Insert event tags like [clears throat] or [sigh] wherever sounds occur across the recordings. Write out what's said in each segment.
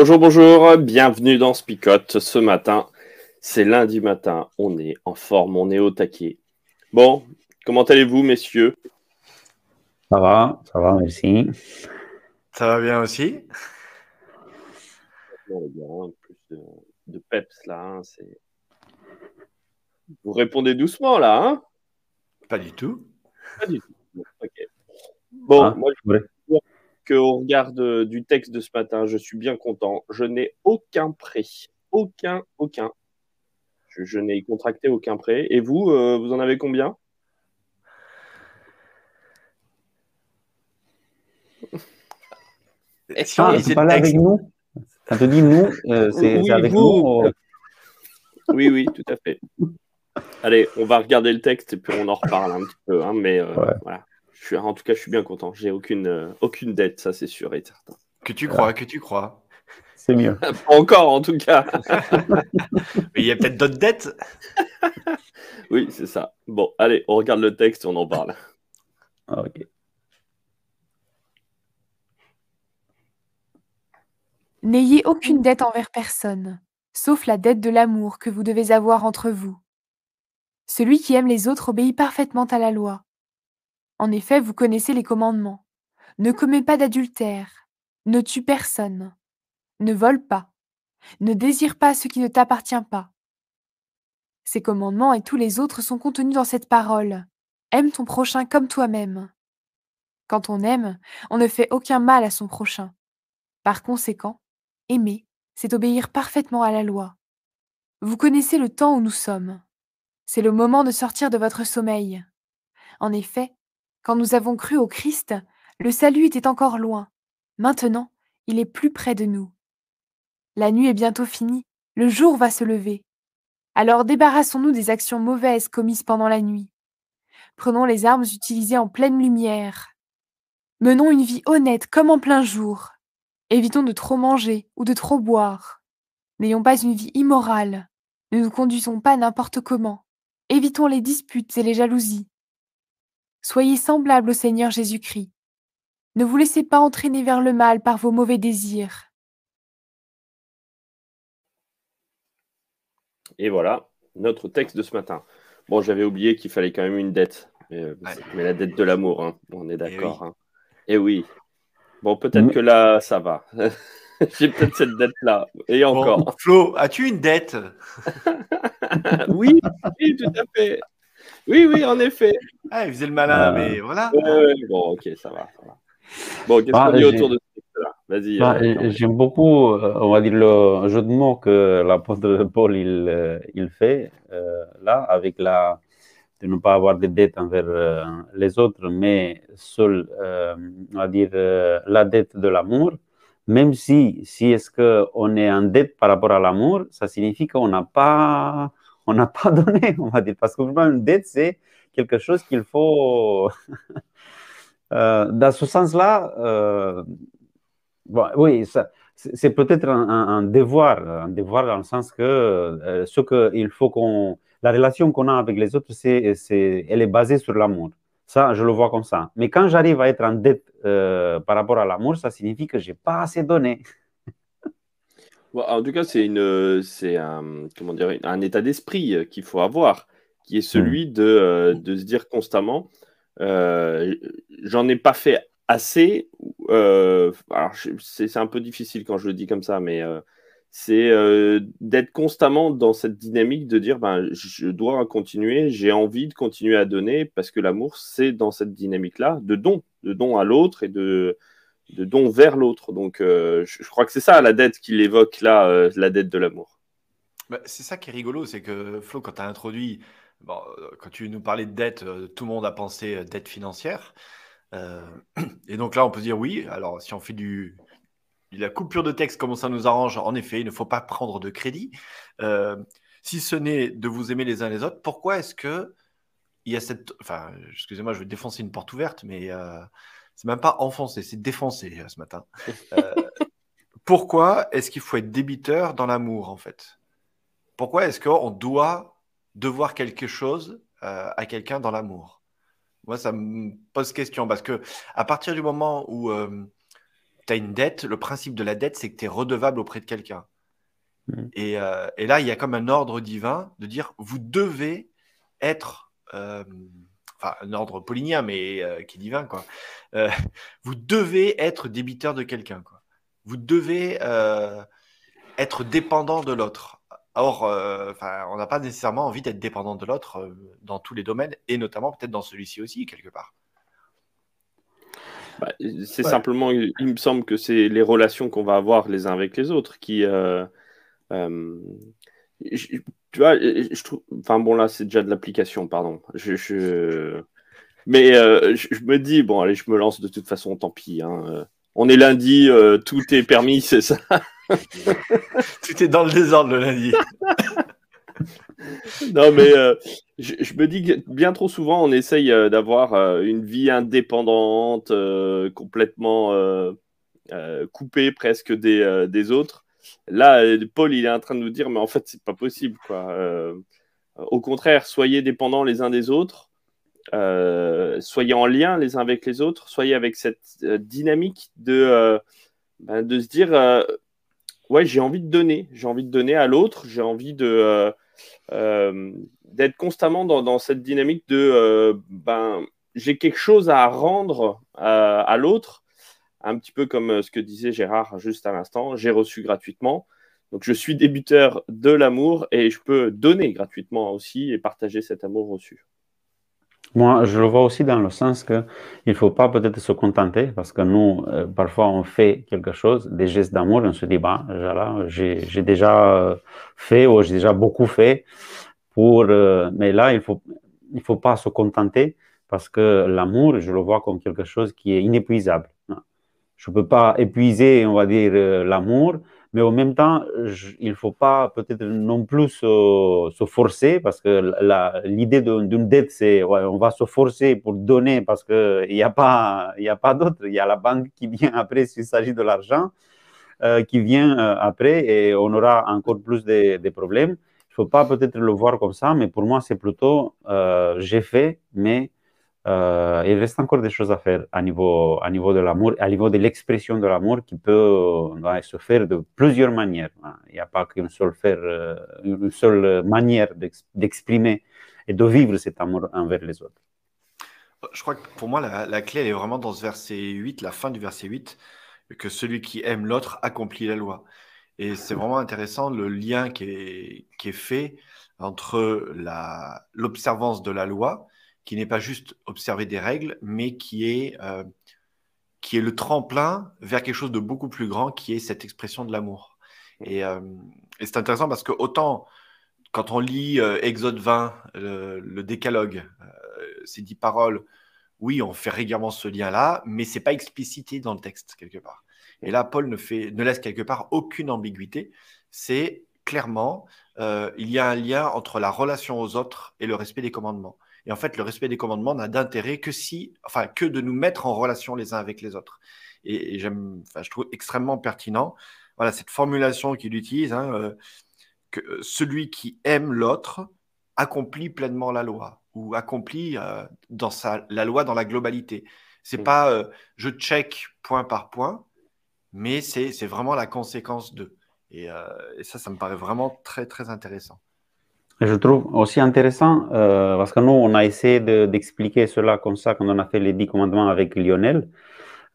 Bonjour, bonjour, bienvenue dans Spicote. Ce matin, c'est lundi matin, on est en forme, on est au taquet. Bon, comment allez-vous, messieurs? Ça va, ça va, merci. Ça va bien aussi? Plus de, de peps là, hein, c'est... Vous répondez doucement là, hein? Pas du tout. Pas du tout. Bon, Ah, moi, je. Au regard de- du texte de ce matin, je suis bien content. Je n'ai aucun prêt. Aucun, aucun. Je, je n'ai contracté aucun prêt. Et vous, euh, vous en avez combien? Ah, tu le parles avec nous? Quand dis nous, euh, c'est Oui, avec vous. nous euh, Oui, oui, tout à fait. Allez, on va regarder le texte et puis on en reparle un petit peu. hein, mais euh, Ouais. voilà. Je suis, en tout cas, je suis bien content. J'ai aucune, euh, aucune dette, ça c'est sûr et certain. que tu crois, que tu crois. C'est mieux. [laughs] Pas encore, en tout cas. [laughs] Mais il y a peut-être d'autres dettes. [laughs] Oui, c'est ça. Bon, allez, on regarde le texte et on en parle. Ah, ok. N'ayez aucune dette envers personne, sauf la dette de l'amour que vous devez avoir entre vous. Celui qui aime les autres obéit parfaitement à la loi. En effet, vous connaissez les commandements. Ne commets pas d'adultère, ne tue personne, ne vole pas, ne désire pas ce qui ne t'appartient pas. Ces commandements et tous les autres sont contenus dans cette parole. Aime ton prochain comme toi-même. Quand on aime, on ne fait aucun mal à son prochain. Par conséquent, aimer, c'est obéir parfaitement à la loi. Vous connaissez le temps où nous sommes. C'est le moment de sortir de votre sommeil. En effet, quand nous avons cru au Christ, le salut était encore loin. Maintenant, il est plus près de nous. La nuit est bientôt finie, le jour va se lever. Alors débarrassons-nous des actions mauvaises commises pendant la nuit. Prenons les armes utilisées en pleine lumière. Menons une vie honnête comme en plein jour. Évitons de trop manger ou de trop boire. N'ayons pas une vie immorale. Ne nous conduisons pas n'importe comment. Évitons les disputes et les jalousies. Soyez semblables au Seigneur Jésus-Christ. Ne vous laissez pas entraîner vers le mal par vos mauvais désirs. Et voilà, notre texte de ce matin. Bon, j'avais oublié qu'il fallait quand même une dette. Mais, euh, Ouais. mais la dette de l'amour, hein. on est d'accord. oui. hein. Et oui. Bon, peut-être Mm. que là, ça va. [laughs] J'ai peut-être cette dette-là. Et Bon, encore. Flo, as-tu une dette? [laughs] Oui, oui, tout à fait. Oui, oui, en effet. Ah, il faisait le malin, Euh, mais voilà. Ouais, bon, ok, ça va. ça va. Bon, qu'est-ce Ah, qu'on dit autour de texte-là Vas-y. Bah, euh. J'aime beaucoup, euh, on va dire, le jeu de mots que l'apôtre Paul il, il fait euh, là, avec la de ne pas avoir de dettes envers euh, les autres, mais seul, euh, on va dire, euh, la dette de l'amour. Même si, si est-ce qu'on est en dette par rapport à l'amour, ça signifie qu'on n'a pas, on n'a pas [laughs] donné, on va dire, parce que vraiment, une dette, c'est quelque chose qu'il faut. Euh, [laughs] dans ce sens-là, euh, oui, c'est peut-être un, devoir, un devoir dans le sens que euh, ce que il faut qu'on, la relation qu'on a avec les autres, c'est, elle est basée sur l'amour. Ça, je le vois comme ça. Mais quand j'arrive à être en dette par rapport à l'amour, ça signifie que j'ai pas assez donné. En tout cas, c'est une, c'est un, comment dire, un état d'esprit qu'il faut avoir, qui est celui de, euh, de se dire constamment, euh, j'en ai pas fait assez. euh, alors, c'est un peu difficile quand je le dis comme ça, mais euh, c'est euh, d'être constamment dans cette dynamique de dire, ben, je dois continuer, j'ai envie de continuer à donner, parce que l'amour, c'est dans cette dynamique-là, de don, de don à l'autre et de de don vers l'autre. Donc, je, je, crois que c'est ça la dette qu'il évoque là, la dette de l'amour. Bah, c'est ça qui est rigolo, c'est que Flo, quand tu as introduit, bon, quand tu nous parlais de dette, tout le monde a pensé dette financière. [clears throat] et donc là, on peut dire oui. Alors, si on fait du, la coupure de texte comme ça nous arrange, en effet, il ne faut pas prendre de crédit. Euh, si ce n'est de vous aimer les uns les autres, pourquoi est-ce que il y a cette. Enfin, excusez-moi, je vais défoncer une porte ouverte, mais euh, c'est même pas enfoncer, c'est défoncer euh, ce matin. Euh, [laughs] pourquoi est-ce qu'il faut être débiteur dans l'amour, en fait? Pourquoi est-ce qu'on doit devoir quelque chose à quelqu'un dans l'amour Moi, ça me pose question parce que à partir du moment où tu as une dette, le principe de la dette, c'est que tu es redevable auprès de quelqu'un. Mm. Euh, et, là, il y a comme un ordre divin de dire, vous devez être, euh, enfin un ordre paulinien, mais euh, qui est divin, quoi. [laughs] vous devez être débiteur de quelqu'un, quoi. Vous devez être dépendant de l'autre. Or, on n'a pas nécessairement envie d'être dépendant de l'autre dans tous les domaines, et notamment peut-être dans celui-ci aussi, quelque part. Bah, c'est simplement, il me semble que c'est les relations qu'on va avoir les uns avec les autres qui. Euh, euh, tu vois, je trouve. Enfin bon, là, c'est déjà de l'application, pardon. Je, Mais euh, je, me dis, bon, allez, je me lance de toute façon, tant pis. Hein. On est lundi, tout est permis, c'est ça. [laughs] tout est dans le désordre le lundi. [laughs] non, mais euh, je, me dis que bien trop souvent, on essaye euh, d'avoir euh, une vie indépendante, complètement coupée presque des, autres. Là, Paul, il est en train de nous dire, mais en fait, c'est pas possible. Quoi. au contraire, soyez dépendants les uns des autres. soyez en lien les uns avec les autres, soyez avec cette dynamique de, ben, de se dire ouais, j'ai envie de donner, j'ai envie de donner à l'autre, j'ai envie de, euh, d'être constamment dans, cette dynamique de euh, ben, j'ai quelque chose à rendre euh, à, l'autre, un petit peu comme ce que disait Gérard juste à l'instant, j'ai reçu gratuitement. Donc je suis débuteur de l'amour et je peux donner gratuitement aussi et partager cet amour reçu. Moi, je le vois aussi dans le sens qu'il ne faut pas peut-être se contenter, parce que nous, parfois, on fait quelque chose, des gestes d'amour, on se dit, bah, j'ai déjà fait ou j'ai déjà beaucoup fait, pour, euh, mais là, il ne faut, il faut pas se contenter parce que l'amour, je le vois comme quelque chose qui est inépuisable. Je ne peux pas épuiser, on va dire, euh, l'amour, mais en même temps, il ne faut pas peut-être non plus se, forcer parce que l'idée d'une dette, c'est ouais, on va se forcer pour donner parce qu'il n'y a pas, pas d'autre. Il y a la banque qui vient après s'il s'agit de l'argent, euh, qui vient après et on aura encore plus de, problèmes faut pas peut-être le voir comme ça, mais pour moi, c'est plutôt euh, j'ai fait, mais il reste encore des choses à faire à niveau, de l'amour, à niveau de l'expression de l'amour qui peut se faire de plusieurs manières. Il n'y a pas qu'une seule, seule manière d'exprimer et de vivre cet amour envers les autres. Je crois que pour moi, la, clé, est vraiment dans ce verset 8, la fin du verset 8, que celui qui aime l'autre accomplit la loi. Et c'est vraiment intéressant le lien qui est fait entre l'observance de la loi, qui n'est pas juste observer des règles, mais qui est, euh, qui est le tremplin vers quelque chose de beaucoup plus grand, qui est cette expression de l'amour. Et, euh, c'est intéressant parce que autant quand on lit euh, Exode 20, le, décalogue, ces dix paroles, oui, on fait régulièrement ce lien-là, mais c'est pas explicité dans le texte quelque part. Et là, Paul ne, fait, ne laisse quelque part aucune ambiguïté. C'est clairement, il y a un lien entre la relation aux autres et le respect des commandements. Et en fait, le respect des commandements n'a d'intérêt que si, enfin, que de nous mettre en relation les uns avec les autres. Et, j'aime, enfin, je trouve extrêmement pertinent, voilà, cette formulation qu'il utilise, hein, euh, que euh, celui qui aime l'autre accomplit pleinement la loi ou accomplit dans sa, la loi dans la globalité. C'est pas je check point par point, mais c'est vraiment la conséquence d'eux. Et, euh, et, ça, ça me paraît vraiment très, très intéressant. Je trouve aussi intéressant euh, parce que nous, on a essayé d'expliquer cela comme ça quand on a fait les dix commandements avec Lionel.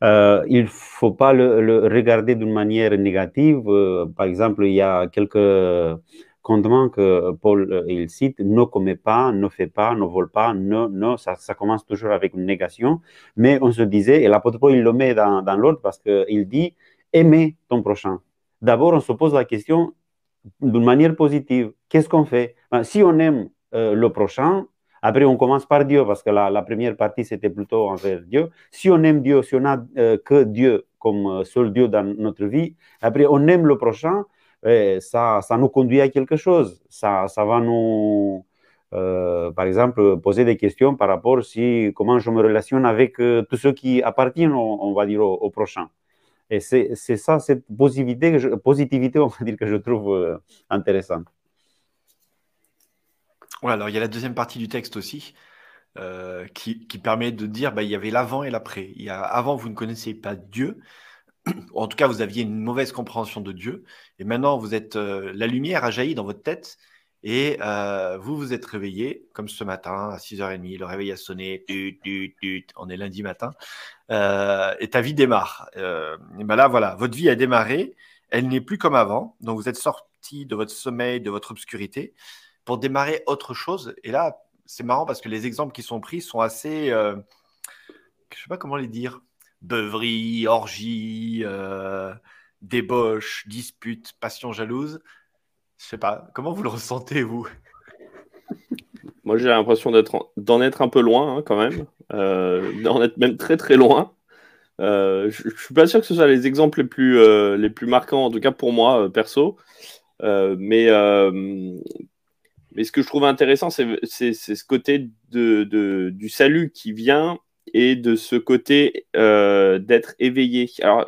Euh, il ne faut pas le, regarder d'une manière négative. par exemple, il y a quelques commandements que Paul euh, il cite, ne commet pas, ne fait pas, ne vole pas, ne, ne ça, commence toujours avec une négation. Mais on se disait, et l'apôtre Paul il le met dans, dans l'ordre parce qu'il dit aimer ton prochain. D'abord, on se pose la question d'une manière positive. Qu'est-ce qu'on fait? Si on aime euh, le prochain, après on commence par Dieu parce que la, première partie c'était plutôt envers Dieu. Si on aime Dieu, si on a euh, que Dieu comme euh, seul Dieu dans notre vie, après on aime le prochain, eh, ça, ça nous conduit à quelque chose. Ça, ça va nous, euh, par exemple, poser des questions par rapport si comment je me relationne avec tous ceux qui appartiennent, on, va dire, au, au prochain. Et c'est ça, cette positivité, positivité, [laughs] on va dire, que je trouve intéressante. Alors il y a la deuxième partie du texte aussi. Euh, qui, permet de dire bah, il y avait l'avant et l'après. Il y a avant, vous ne connaissiez pas Dieu, en tout cas, vous aviez une mauvaise compréhension de Dieu, et maintenant, vous êtes euh, la lumière a jailli dans votre tête, et euh, vous vous êtes réveillé, comme ce matin, à 6h30, le réveil a sonné, on est lundi matin, et ta vie démarre. Ben là, voilà, votre vie a démarré, elle n'est plus comme avant, donc vous êtes sorti de votre sommeil, de votre obscurité, pour démarrer autre chose, et là, c'est marrant parce que les exemples qui sont pris sont assez, euh, je sais pas comment les dire, beuverie, orgie, euh, débauche, dispute, passion jalouse. Je sais pas, comment vous le ressentez, vous? Moi, j'ai l'impression d'en être, un peu loin, hein, quand même, euh, d'en être même très très loin. Euh, je, suis pas sûr que ce soit les exemples les plus, les plus marquants, en tout cas pour moi, perso. Mais, mais ce que je trouve intéressant, c'est ce côté du salut qui vient et de ce côté euh, d'être éveillé. Alors,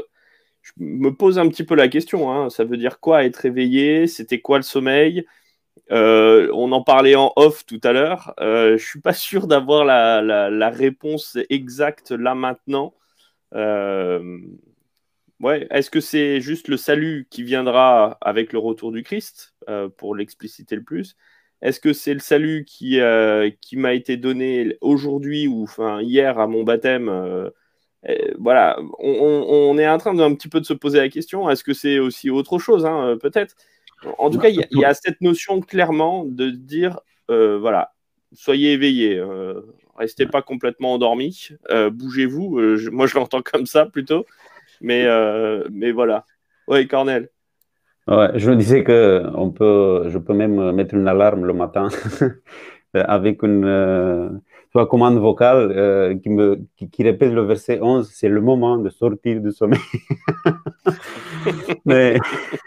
je me pose un petit peu la question, hein. ça veut dire quoi être éveillé? C'était quoi le sommeil? Euh, On en parlait en off tout à l'heure. Euh, je suis pas sûr d'avoir la, réponse exacte là maintenant. Ouais, est-ce que c'est juste le salut qui viendra avec le retour du Christ, pour l'expliciter le plus? Est-ce que c'est le salut qui, euh, qui m'a été donné aujourd'hui ou enfin, hier à mon baptême euh, Voilà, on, on, est en train d'un petit peu de se poser la question. Est-ce que c'est aussi autre chose hein, Peut-être. En tout cas, il y, y, a cette notion clairement de dire euh, voilà, soyez éveillés, euh, restez pas complètement endormis, euh, bougez-vous. Moi, je l'entends comme ça plutôt. Mais, mais voilà. Oui, Cornel. Ouais, je disais que on peut, je peux même mettre une alarme le matin [laughs] avec une euh, soit commande vocale euh, qui, me, qui, qui, répète le verset 11, c'est le moment de sortir du sommeil. [laughs] Mais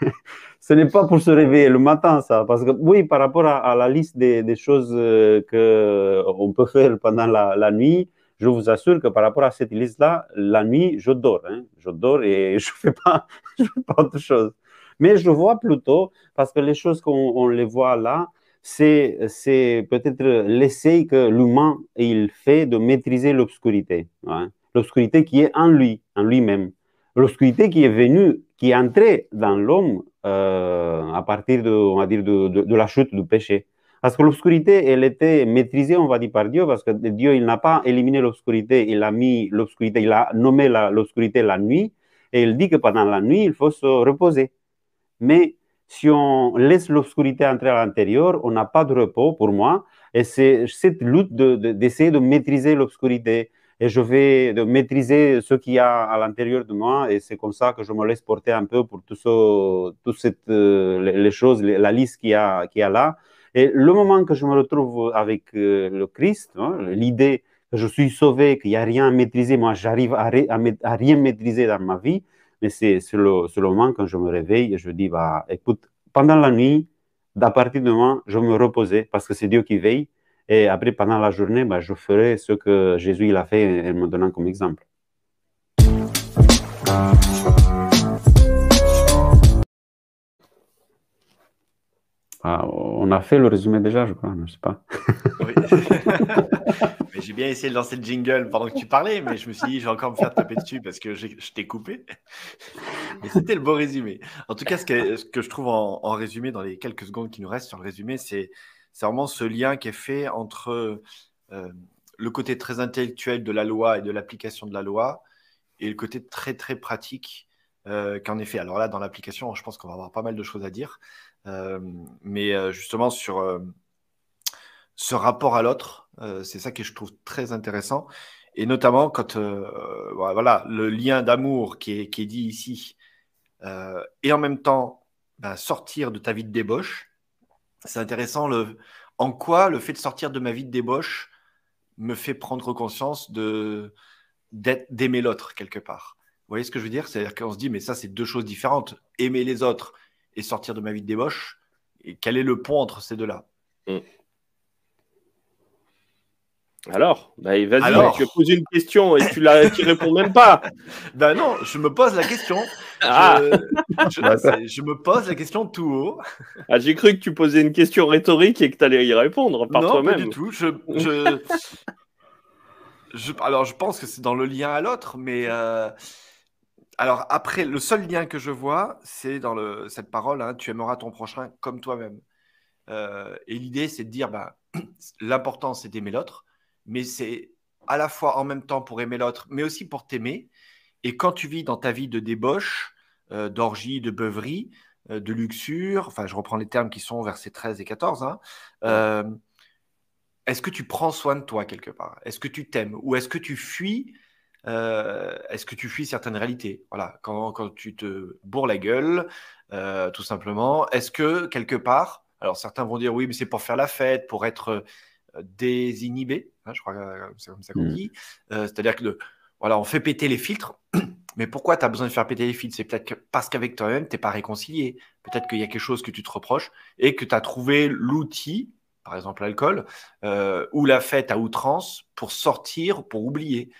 [laughs] ce n'est pas pour se réveiller le matin, ça, parce que oui, par rapport à, la liste des, des choses euh, qu'on peut faire pendant la, la, nuit, je vous assure que par rapport à cette liste-là, la nuit, je dors. Hein, je dors et je ne fais, pas, je fais pas autre chose. Mais je vois plutôt, parce que les choses qu'on les voit là, c'est peut-être l'essai que l'humain il fait de maîtriser l'obscurité. Hein? L'obscurité qui est en lui, en lui-même. L'obscurité qui est venue, qui est entrée dans l'homme euh, à partir de, on va dire, de, de, la chute du péché. Parce que l'obscurité, elle était maîtrisée, on va dire, par Dieu, parce que Dieu, il n'a pas éliminé l'obscurité, il a mis l'obscurité, il a nommé l'obscurité la nuit, et il dit que pendant la nuit, il faut se reposer. Mais si on laisse l'obscurité entrer à l'intérieur, on n'a pas de repos pour moi. Et c'est cette lutte d'essayer de, de, de, maîtriser l'obscurité. Et je vais de maîtriser ce qu'il y a à l'intérieur de moi. Et c'est comme ça que je me laisse porter un peu pour tout ce, tout cette, euh, les choses, la liste qu'il y, a, y a là. Et le moment que je me retrouve avec euh, le Christ, hein, l'idée que je suis sauvé, qu'il n'y a rien à maîtriser, moi j'arrive à, à, à rien maîtriser dans ma vie, mais c'est le, le, moment quand je me réveille et je dis, bah, écoute, pendant la nuit, à partir de demain, je me reposer parce que c'est Dieu qui veille. Et après, pendant la journée, bah, je ferai ce que Jésus il a fait en me donnant comme exemple. On a fait le résumé déjà, je crois, je ne sais pas. Oui. [laughs] j'ai bien essayé de lancer le jingle pendant que tu parlais, mais je me suis dit, je vais encore me faire taper dessus parce que je t'ai coupé. Mais c'était le beau résumé. En tout cas, ce que, ce que je trouve en, en, résumé, dans les quelques secondes qui nous restent sur le résumé, c'est vraiment ce lien qui est fait entre euh, le côté très intellectuel de la loi et de l'application de la loi et le côté très, très pratique euh, qu'en effet. Alors là, dans l'application, je pense qu'on va avoir pas mal de choses à dire. Mais justement, sur ce rapport à l'autre, c'est ça que je trouve très intéressant. Et notamment quand voilà, le lien d'amour qui est, dit ici, et en même temps bah, sortir de ta vie de débauche, c'est intéressant en quoi le fait de sortir de ma vie de débauche me fait prendre conscience de d'aimer l'autre quelque part. Vous voyez ce que je veux dire? C'est-à-dire qu'on se dit, mais ça, c'est deux choses différentes. Aimer les autres et sortir de ma vie de débauche. Et quel est le pont entre ces deux-là mm. Alors, bah, vas-y, je te pose une question et tu ne réponds même pas. [laughs] ben non, je me pose la question. Ah. Je, me pose la question tout haut. Ah, j'ai cru que tu posais une question rhétorique et que tu allais y répondre par toi-même. Non, pas du tout. [laughs] Je, alors, je pense que c'est dans le lien à l'autre, mais euh, alors après, le seul lien que je vois, c'est dans le, cette parole hein, tu aimeras ton prochain comme toi-même. Euh, et l'idée, c'est de dire bah, [clears throat] l'important, c'est d'aimer l'autre, mais c'est à la fois en même temps pour aimer l'autre, mais aussi pour t'aimer. Et quand tu vis dans ta vie de débauche, euh, d'orgie, de beuverie, de luxure, enfin, je reprends les termes qui sont versets 13 et 14, hein, est-ce que tu prends soin de toi quelque part? Est-ce que tu t'aimes? Ou est-ce que tu fuis euh, Est-ce que tu fuis certaines réalités? Voilà, quand, quand, tu te bourres la gueule, euh, tout simplement. Est-ce que quelque part, alors certains vont dire oui, mais c'est pour faire la fête, pour être euh, désinhibé, hein, je crois que c'est comme ça qu'on mmh. dit. C'est-à-dire que voilà, on fait péter les filtres. [clears throat] Mais pourquoi tu as besoin de faire péter les filtres? C'est peut-être parce qu'avec toi-même, tu n'es pas réconcilié. Peut-être qu'il y a quelque chose que tu te reproches et que tu as trouvé l'outil par exemple l'alcool, euh, ou la fête à outrance pour sortir, pour oublier.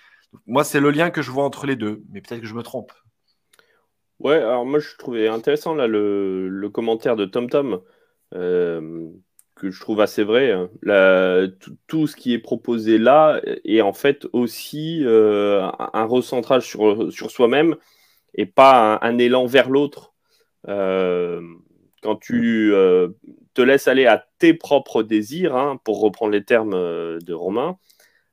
Moi, c'est le lien que je vois entre les deux, mais peut-être que je me trompe. Ouais, alors moi, je trouvais intéressant là le, commentaire de Tom Tom, euh, que je trouve assez vrai. Hein. tout, ce qui est proposé là est en fait aussi euh, un recentrage sur, sur soi-même et pas un, élan vers l'autre. quand tu te laisse aller à tes propres désirs, hein, pour reprendre les termes euh, de Romain,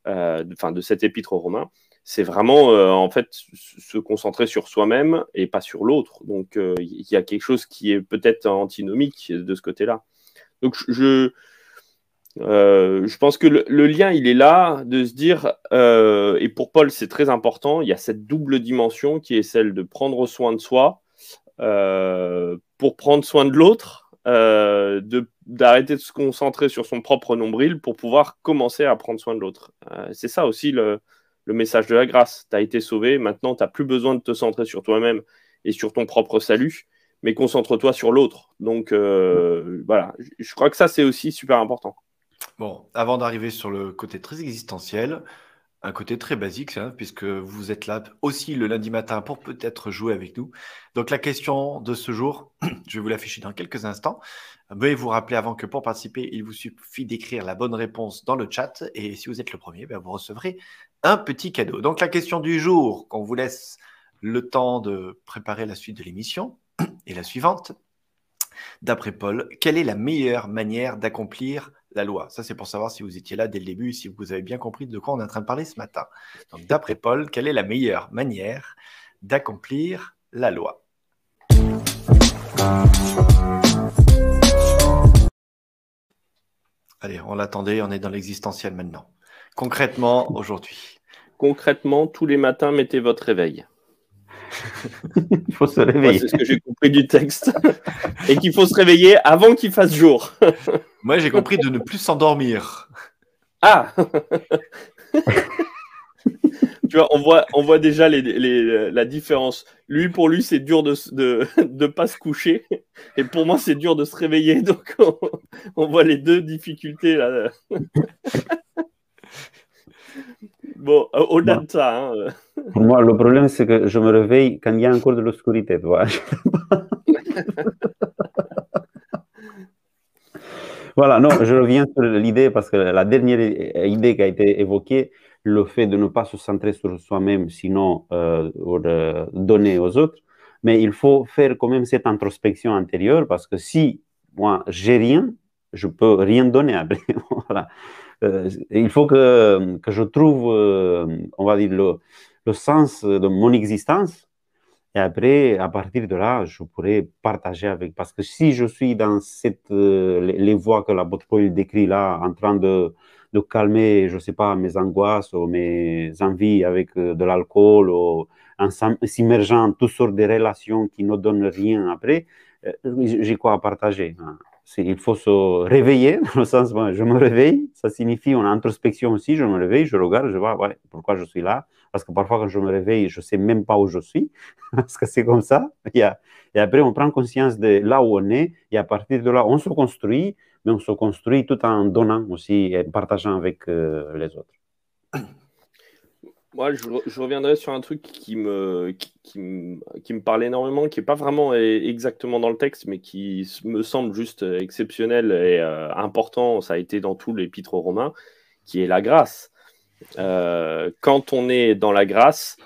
euh, enfin de cet épître romain, c'est vraiment euh, en fait se concentrer sur soi-même et pas sur l'autre. Donc il y a quelque chose qui est peut-être antinomique de ce côté-là. Donc je, je pense que le, lien, il est là de se dire, et pour Paul, c'est très important, il y a cette double dimension qui est celle de prendre soin de soi pour prendre soin de l'autre, euh, d'arrêter de, se concentrer sur son propre nombril pour pouvoir commencer à prendre soin de l'autre. Euh, c'est ça aussi le, message de la grâce. Tu as été sauvé, maintenant tu n'as plus besoin de te centrer sur toi-même et sur ton propre salut, mais concentre-toi sur l'autre. Donc euh, voilà, je crois que ça c'est aussi super important. Bon, avant d'arriver sur le côté très existentiel, un côté très basique, hein, puisque vous êtes là aussi le lundi matin pour peut-être jouer avec nous. Donc la question de ce jour, [clears throat] je vais vous l'afficher dans quelques instants. Veuillez vous rappeler avant que pour participer, il vous suffit d'écrire la bonne réponse dans le chat. Et si vous êtes le premier, ben, vous recevrez un petit cadeau. Donc la question du jour, qu'on vous laisse le temps de préparer la suite de l'émission, est la suivante. D'après Paul, quelle est la meilleure manière d'accomplir la loi? Ça, c'est pour savoir si vous étiez là dès le début, si vous avez bien compris de quoi on est en train de parler ce matin. Donc, d'après Paul, quelle est la meilleure manière d'accomplir la loi? Allez, on l'attendait, on est dans l'existentiel maintenant. Concrètement, aujourd'hui. Concrètement, tous les matins, mettez votre réveil. [laughs] il faut se réveiller. c'est ce que j'ai compris du texte. Et qu'il faut se réveiller avant qu'il fasse jour. [laughs] Moi, j'ai compris de ne plus s'endormir. Ah [laughs] Tu vois, on voit, on voit déjà les, la différence. Lui, pour lui, c'est dur de ne de, pas se coucher. Et pour moi, c'est dur de se réveiller. Donc, on, on voit les deux difficultés là. Bon, au-delà de ça. Hein. Pour moi, le problème, c'est que je me réveille quand il y a encore de l'obscurité. [laughs] voilà, non, je reviens sur l'idée parce que la dernière idée qui a été évoquée, le fait de ne pas se centrer sur soi-même, sinon euh, euh, donner aux autres. Mais il faut faire quand même cette introspection intérieure parce que si moi j'ai rien, je peux rien donner après. [laughs] voilà. Euh, il faut que, que, je trouve, euh, on va dire, le, le, sens de mon existence Et après, à partir de là, je pourrais partager avec. Parce que si je suis dans cette, euh, les, voies que la Paul décrit là, en train de, de calmer, je ne sais pas, mes angoisses ou mes envies avec de l'alcool ou en s'immergeant toutes sortes de relations qui ne donnent rien après, j'ai quoi à partager. Hein. Il faut se réveiller, [laughs] dans le sens, je me réveille, ça signifie une introspection aussi, je me réveille, je regarde, je vois pourquoi je suis là, parce que parfois quand je me réveille, je ne sais même pas où je suis, [laughs] parce que c'est comme ça. Et après, on prend conscience de là où on est, et à partir de là, on se construit, mais on se construit tout en donnant aussi et partageant avec euh, les autres. Moi, je, reviendrai sur un truc qui me, qui, me, qui me parle énormément, qui n'est pas vraiment exactement dans le texte, mais qui me semble juste exceptionnel et euh, important. Ça a été dans tout l'épître aux qui est la grâce. Euh, quand on est dans la grâce,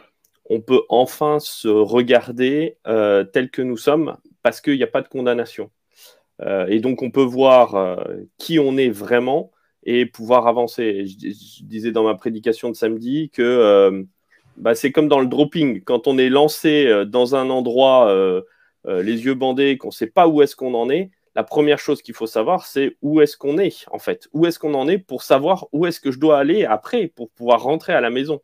on peut enfin se regarder euh, tel que nous sommes parce qu'il n'y a pas de condamnation. et donc, on peut voir qui on est vraiment et pouvoir avancer. Je, disais dans ma prédication de samedi que euh, bah, c'est comme dans le dropping, quand on est lancé euh, dans un endroit euh, les yeux bandés, qu'on ne sait pas où est-ce qu'on en est, la première chose qu'il faut savoir, c'est où est-ce qu'on est en fait, où est-ce qu'on en est pour savoir où est-ce que je dois aller après pour pouvoir rentrer à la maison.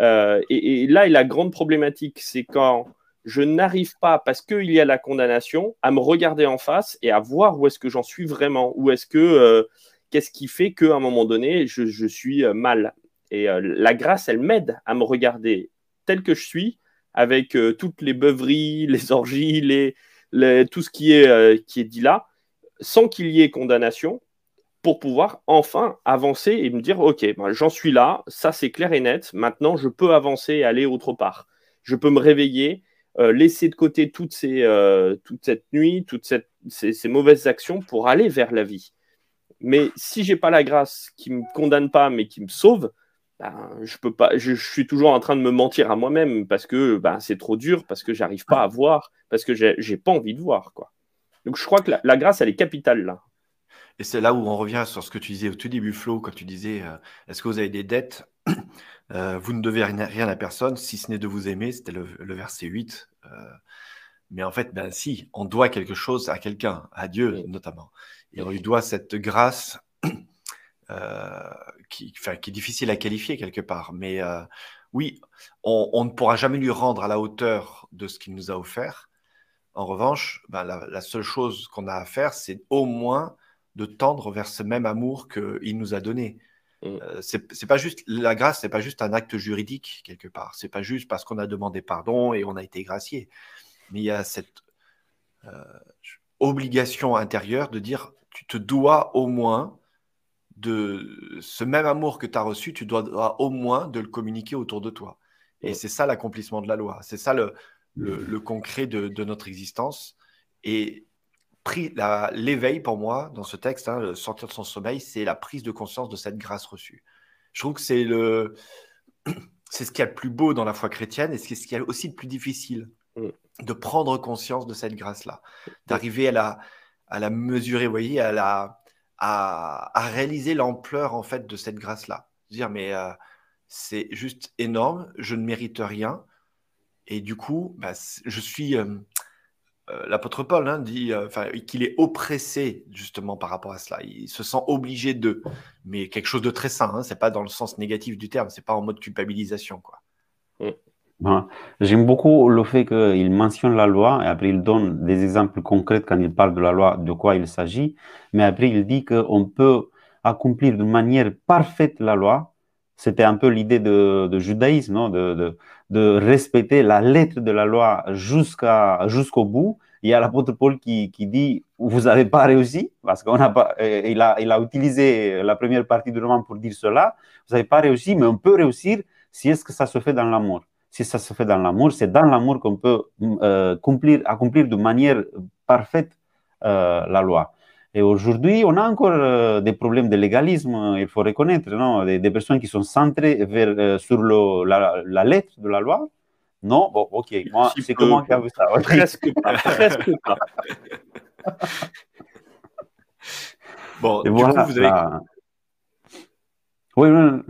Et, là la grande problématique, c'est quand je n'arrive pas, parce qu'il y a la condamnation, à me regarder en face et à voir où est-ce que j'en suis vraiment, où est-ce que qu'est-ce qui fait qu'à un moment donné, je, suis euh, mal Et euh, la grâce, elle m'aide à me regarder tel que je suis, avec euh, toutes les beuveries, [laughs] les orgies, tout ce qui est, dit là, sans qu'il y ait condamnation, pour pouvoir enfin avancer et me dire, OK, ben, j'en suis là, ça c'est clair et net, maintenant je peux avancer et aller autre part. Je peux me réveiller, laisser de côté toute cette nuit, toutes ces, mauvaises actions pour aller vers la vie. Mais si j'ai pas la grâce qui me condamne pas, mais qui me sauve, ben, je peux pas. Je, suis toujours en train de me mentir à moi-même parce que ben, c'est trop dur, parce que j'arrive pas à voir, parce que j'ai pas envie de voir, quoi. Donc je crois que la, grâce, elle est capitale là. Et c'est là où on revient sur ce que tu disais au tout début, Flo, quand tu disais euh, est-ce que vous avez des dettes? Euh, Vous ne devez rien, à personne, si ce n'est de vous aimer. C'était le, verset 8. Euh, mais en fait, ben si, on doit quelque chose à quelqu'un, à Dieu notamment. Et on lui doit cette grâce [clears throat] euh, qui, qui, est difficile à qualifier quelque part. Mais euh, oui, on, ne pourra jamais lui rendre à la hauteur de ce qu'il nous a offert. En revanche, ben, la, seule chose qu'on a à faire, c'est au moins de tendre vers ce même amour qu'il nous a donné. Mm. Euh, c'est pas juste la grâce, c'est pas juste un acte juridique quelque part. C'est pas juste parce qu'on a demandé pardon et on a été gracié. Mais il y a cette obligation intérieure de dire tu te dois au moins de ce même amour que tu as reçu, tu dois au moins de le communiquer autour de toi. Et c'est ça l'accomplissement de la loi. C'est ça le, le, concret de, de, notre existence. Et l'éveil pour moi dans ce texte, hein, le sortir de son sommeil, c'est la prise de conscience de cette grâce reçue. Je trouve que c'est le [clears throat] c'est ce qu'il y a le plus beau dans la foi chrétienne et c'est ce qui est aussi le plus difficile mm. De prendre conscience de cette grâce-là, d'arriver à la, à la mesurer, vous voyez, à, la, à, réaliser l'ampleur en fait de cette grâce-là. Dire, mais euh, c'est juste énorme, je ne mérite rien. Et du coup, bah, je suis. Euh, euh, l'apôtre Paul hein, dit qu'il est oppressé justement par rapport à cela. Il se sent obligé de, mais quelque chose de très sain. Hein, c'est pas dans le sens négatif du terme. C'est pas en mode culpabilisation, quoi. Mm. J'aime beaucoup le fait qu'il mentionne la loi et après il donne des exemples concrets quand il parle de la loi, de quoi il s'agit. Mais après, il dit qu'on peut accomplir de manière parfaite la loi. C'était un peu l'idée de, judaïsme, non de, respecter la lettre de la loi jusqu'au bout. Il y a l'apôtre Paul qui, dit Vous n'avez pas réussi, parce qu'il a, a, il a utilisé la première partie du roman pour dire cela. Vous n'avez pas réussi, mais on peut réussir si est-ce que ça se fait dans l'amour si ça se fait dans l'amour, c'est dans l'amour qu'on peut euh, accomplir, accomplir de manière parfaite euh, la loi. Et aujourd'hui, on a encore euh, des problèmes de légalisme, il faut reconnaître, non des, personnes qui sont centrées vers, sur le, la, lettre de la loi. Non, bon, ok, moi, c'est comment tu as vu ça Presque pas, [laughs] presque pas. bon, du coup, vous avez... Oui, oui.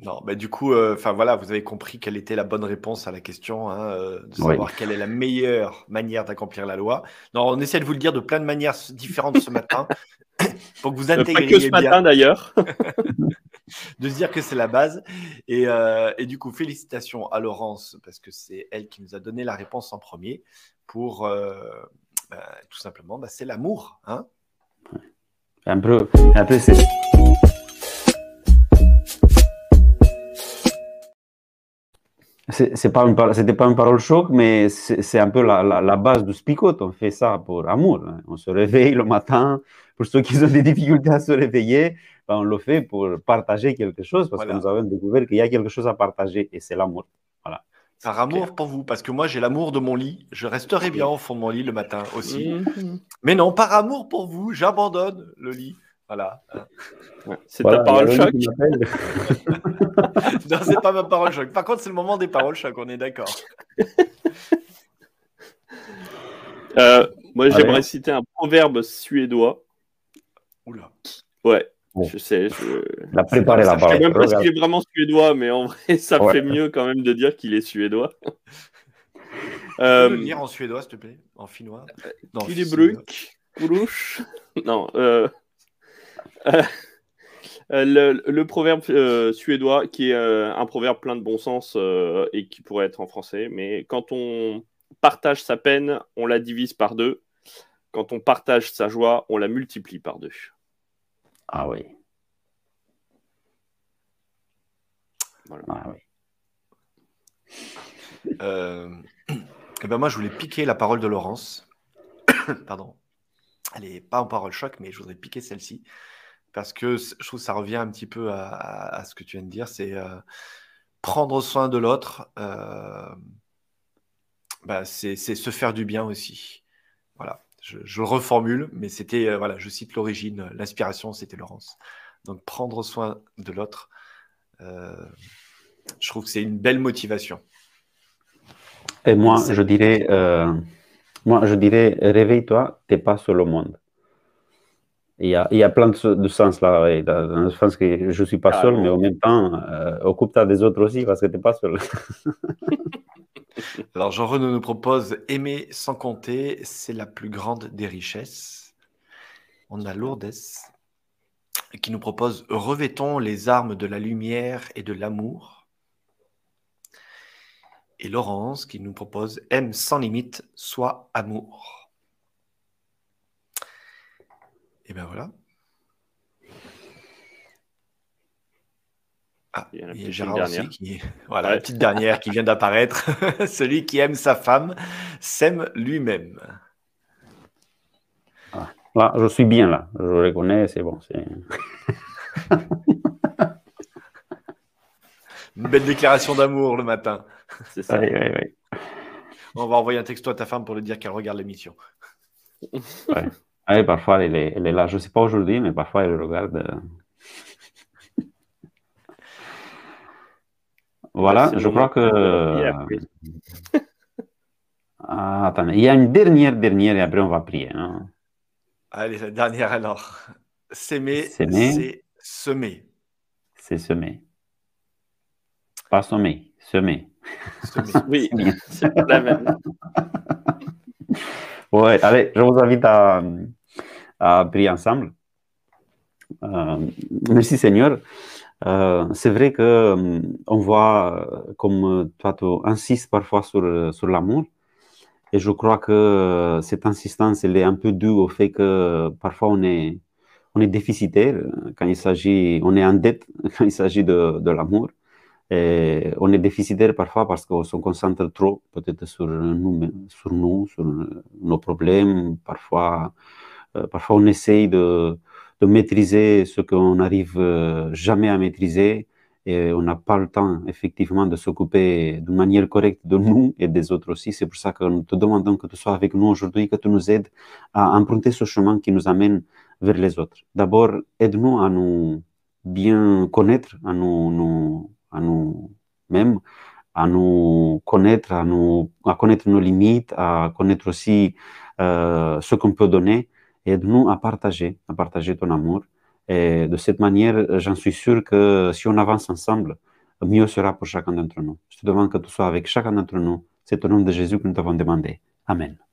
Non, bah du coup, euh, enfin voilà, vous avez compris quelle était la bonne réponse à la question, hein, euh, de savoir quelle est la meilleure manière d'accomplir la loi. Non, on essaie de vous le dire de plein de manières différentes ce matin, [coughs] pour que vous intégriez Pas que ce matin d'ailleurs. [laughs] [laughs] de se dire que c'est la base. Et, euh, et, du coup, félicitations à Laurence, parce que c'est elle qui nous a donné la réponse en premier, pour bah, tout simplement, bah, c'est l'amour. Hein un peu, un peu c'est... C'est pas une, c'était pas une parole choc, mais c'est un peu la, la, base du spicot. On fait ça pour amour. Hein. On se réveille le matin. Pour ceux qui ont des difficultés à se réveiller, ben, on le fait pour partager quelque chose parce que nous avons découvert qu'il y a quelque chose à partager et c'est l'amour. Voilà. Par amour pour vous, parce que moi j'ai l'amour de mon lit. Je resterai bien au fond de mon lit le matin aussi. Mhm. Mais non, par amour pour vous, j'abandonne le lit. Voilà. C'est ta parole choc. [laughs] non, c'est pas ma parole choc. Par contre, c'est le moment des paroles choc, on est d'accord. Euh, moi, j'aimerais citer un proverbe suédois. Oula. Ouais. Je sais. Je... Il a préparé la parole. Je sais même pas s'il est vraiment suédois, mais en vrai, ça fait mieux quand même de dire qu'il est suédois. [laughs] Tu peux le lire en suédois, s'il te plaît En finnois? Non, Non, euh... [laughs] Euh, le, le, proverbe euh, suédois, qui est euh, un proverbe plein de bon sens et qui pourrait être en français, mais quand on partage sa peine, on la divise par deux. Quand on partage sa joie, on la multiplie par deux. Ah oui. Voilà. Ah oui. [coughs] Eh ben moi, je voulais piquer la parole de Laurence. [coughs] Pardon. Elle n'est pas en parole choc, mais je voudrais piquer celle-ci parce que je trouve que ça revient un petit peu à, ce que tu viens de dire, c'est euh, prendre soin de l'autre, euh, bah, c'est se faire du bien aussi. Voilà, je, le reformule, mais c'était, euh, voilà, je cite l'origine, l'inspiration, c'était Laurence. Donc prendre soin de l'autre, je trouve que c'est une belle motivation. Et moi, je dirais, moi, je dirais, réveille-toi, t'es pas seul au monde. Il y, a, il y a plein de, sens là, dans le sens que je ne suis pas seul, mais en même temps, euh, occupe-toi des autres aussi parce que tu n'es pas seul. [laughs] Alors, Jean Renaud nous propose Aimer sans compter, c'est la plus grande des richesses. On a Lourdes qui nous propose Revêtons les armes de la lumière et de l'amour. Et Laurence qui nous propose Aime sans limite, sois amour. Et ben voilà. Ah, il y a, Gérard aussi qui. Voilà, la petite dernière qui vient d'apparaître. [laughs] Celui qui aime sa femme s'aime lui-même. Ah, là, je suis bien là. Je le reconnais, c'est bon. [laughs] Une belle déclaration d'amour le matin. C'est ça. Oui, oui, oui. On va envoyer un texto à ta femme pour lui dire qu'elle regarde l'émission. Ouais. Oui, parfois, elle est, elle est là. Je ne sais pas aujourd'hui, mais parfois, elle regarde. Euh. Voilà, je crois que. [laughs] Ah, attendez, il y a une dernière, dernière, et après, on va prier. Hein. Allez, la dernière alors. S'aimer, c'est semer. C'est semer. Pas sommer, semer. semer. [laughs] Oui, c'est la même. Ouais, allez, je vous invite à, à prier ensemble. Euh, merci Seigneur. Euh, c'est vrai que euh, on voit, comme toi tu insistes parfois sur, sur l'amour, et je crois que cette insistance elle est un peu due au fait que parfois on est, on est déficitaire quand il s'agit, on est en dette [laughs] quand il s'agit de, de l'amour. Et on est déficitaire parfois parce qu'on se concentre trop peut-être sur nous, sur nous, sur nos problèmes. Parfois, parfois, on essaye de, maîtriser ce qu'on n'arrive euh, jamais à maîtriser et on n'a pas le temps, effectivement, de s'occuper de manière correcte de nous et des autres aussi. C'est pour ça que nous te demandons que tu sois avec nous aujourd'hui, que tu nous aides à emprunter ce chemin qui nous amène vers les autres. D'abord, aide-nous à nous bien connaître, à nous, nous à nous-mêmes, à nous connaître, à, nous, à connaître nos limites, à connaître aussi euh, ce qu'on peut donner aide-nous à partager, à partager ton amour. Et de cette manière, j'en suis sûr que si on avance ensemble, mieux sera pour chacun d'entre nous. Je te demande que tu sois avec chacun d'entre nous. C'est au nom de Jésus que nous t'avons demandé. Amen.